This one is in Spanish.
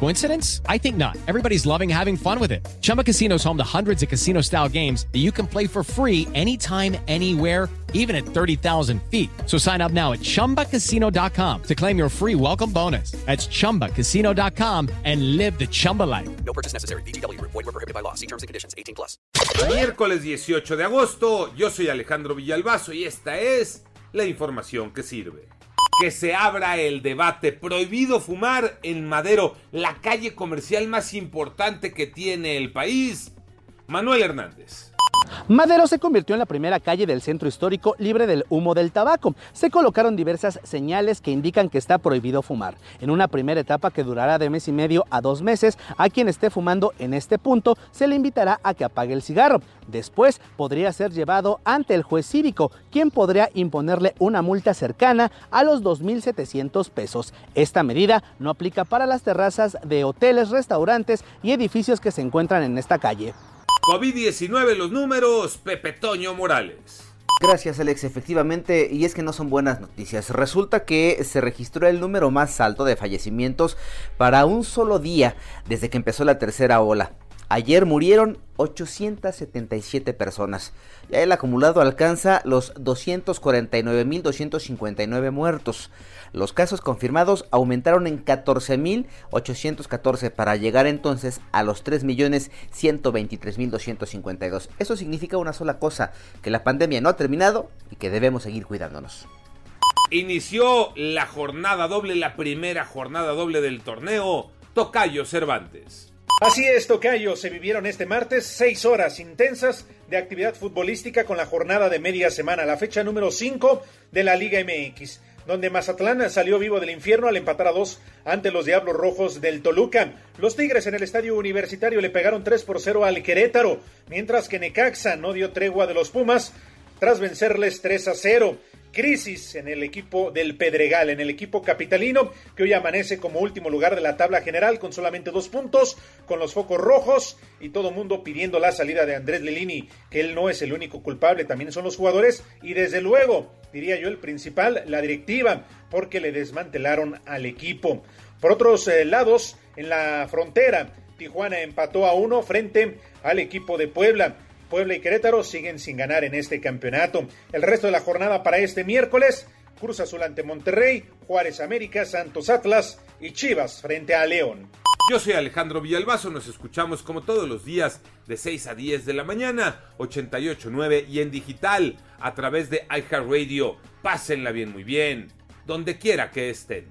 Coincidence? I think not. Everybody's loving having fun with it. Chumba Casino is home to hundreds of casino style games that you can play for free anytime, anywhere, even at 30,000 feet. So sign up now at chumbacasino.com to claim your free welcome bonus. That's chumbacasino.com and live the Chumba life. No purchase necessary. BGW. Void were prohibited by law. See terms and conditions. 18 plus. Miércoles 18 de agosto, yo soy Alejandro Villalbazo y esta es la información que sirve. Que se abra el debate. Prohibido fumar en Madero, la calle comercial más importante que tiene el país. Manuel Hernández. Madero se convirtió en la primera calle del centro histórico libre del humo del tabaco. Se colocaron diversas señales que indican que está prohibido fumar. En una primera etapa que durará de mes y medio a dos meses, a quien esté fumando en este punto se le invitará a que apague el cigarro. Después podría ser llevado ante el juez cívico, quien podría imponerle una multa cercana a los 2.700 pesos. Esta medida no aplica para las terrazas de hoteles, restaurantes y edificios que se encuentran en esta calle. COVID-19 los números, Pepe Toño Morales. Gracias Alex, efectivamente, y es que no son buenas noticias. Resulta que se registró el número más alto de fallecimientos para un solo día desde que empezó la tercera ola. Ayer murieron 877 personas. Ya el acumulado alcanza los 249.259 muertos. Los casos confirmados aumentaron en 14.814 para llegar entonces a los 3.123.252. Eso significa una sola cosa, que la pandemia no ha terminado y que debemos seguir cuidándonos. Inició la jornada doble, la primera jornada doble del torneo. Tocayo Cervantes. Así es, Tocayo. Se vivieron este martes seis horas intensas de actividad futbolística con la jornada de media semana, la fecha número 5 de la Liga MX, donde Mazatlán salió vivo del infierno al empatar a dos ante los Diablos Rojos del Toluca. Los Tigres en el estadio universitario le pegaron 3 por 0 al Querétaro, mientras que Necaxa no dio tregua de los Pumas tras vencerles 3 a 0 crisis en el equipo del Pedregal, en el equipo capitalino, que hoy amanece como último lugar de la tabla general con solamente dos puntos, con los focos rojos y todo mundo pidiendo la salida de Andrés Lilini, que él no es el único culpable, también son los jugadores y desde luego, diría yo, el principal, la directiva, porque le desmantelaron al equipo. Por otros eh, lados, en la frontera, Tijuana empató a uno frente al equipo de Puebla. Puebla y Querétaro siguen sin ganar en este campeonato. El resto de la jornada para este miércoles, Cruz Azul ante Monterrey, Juárez América, Santos Atlas y Chivas frente a León. Yo soy Alejandro Villalbazo, nos escuchamos como todos los días de 6 a 10 de la mañana, 88.9 y en digital a través de iHeartRadio. Pásenla bien, muy bien, donde quiera que estén.